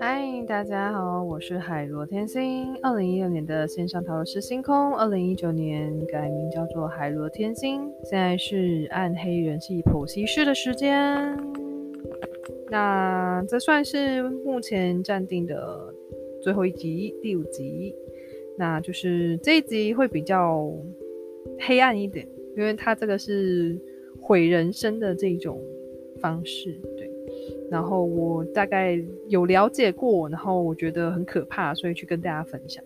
嗨，大家好，我是海螺天心。二零一六年的线上塔罗师星空，二零一九年改名叫做海螺天心。现在是暗黑人系剖析师的时间。那这算是目前暂定的最后一集，第五集。那就是这一集会比较黑暗一点，因为它这个是毁人生的这种方式。对然后我大概有了解过，然后我觉得很可怕，所以去跟大家分享。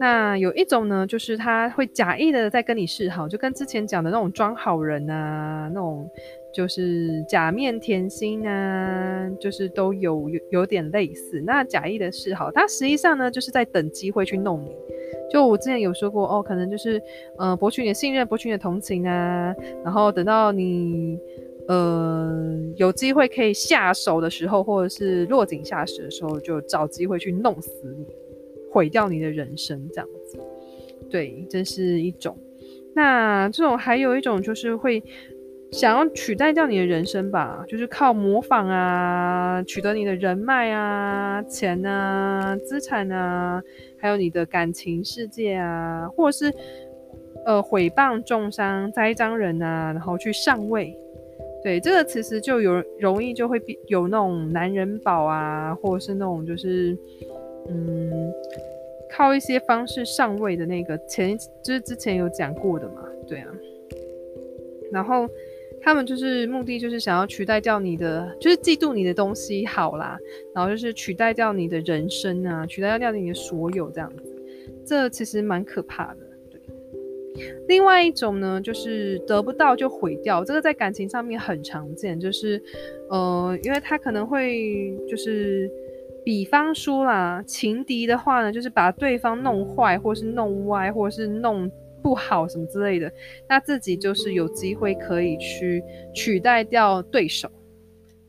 那有一种呢，就是他会假意的在跟你示好，就跟之前讲的那种装好人啊，那种就是假面甜心啊，就是都有有有点类似。那假意的示好，他实际上呢，就是在等机会去弄你。就我之前有说过哦，可能就是呃博取你的信任，博取你的同情啊，然后等到你。呃，有机会可以下手的时候，或者是落井下石的时候，就找机会去弄死你，毁掉你的人生，这样子。对，这是一种。那这种还有一种就是会想要取代掉你的人生吧，就是靠模仿啊，取得你的人脉啊、钱啊、资产啊，还有你的感情世界啊，或者是呃毁谤、重伤、栽赃人啊，然后去上位。对，这个其实就有容易就会有那种男人宝啊，或者是那种就是嗯，靠一些方式上位的那个前就是之前有讲过的嘛，对啊。然后他们就是目的就是想要取代掉你的，就是嫉妒你的东西好啦，然后就是取代掉你的人生啊，取代掉你的所有这样子，这其实蛮可怕的。对另外一种呢，就是得不到就毁掉，这个在感情上面很常见，就是，呃，因为他可能会就是，比方说啦，情敌的话呢，就是把对方弄坏，或是弄歪，或是弄不好什么之类的，那自己就是有机会可以去取代掉对手。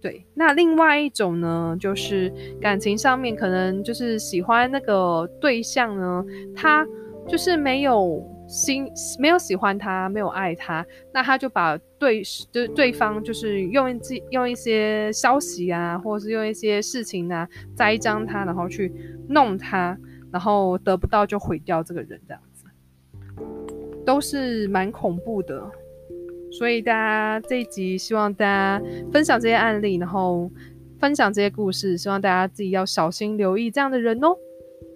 对，那另外一种呢，就是感情上面可能就是喜欢那个对象呢，他就是没有。心没有喜欢他，没有爱他，那他就把对就对方就是用一用一些消息啊，或者是用一些事情啊栽赃他，然后去弄他，然后得不到就毁掉这个人，这样子都是蛮恐怖的。所以大家这一集希望大家分享这些案例，然后分享这些故事，希望大家自己要小心留意这样的人哦。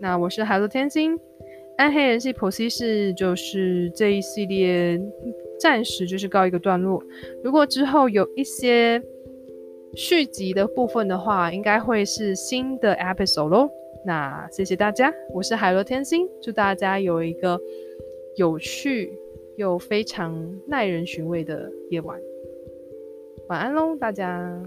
那我是海陆天心。暗黑人系剖析师就是这一系列暂时就是告一个段落。如果之后有一些续集的部分的话，应该会是新的 episode 喽。那谢谢大家，我是海螺天心，祝大家有一个有趣又非常耐人寻味的夜晚。晚安喽，大家。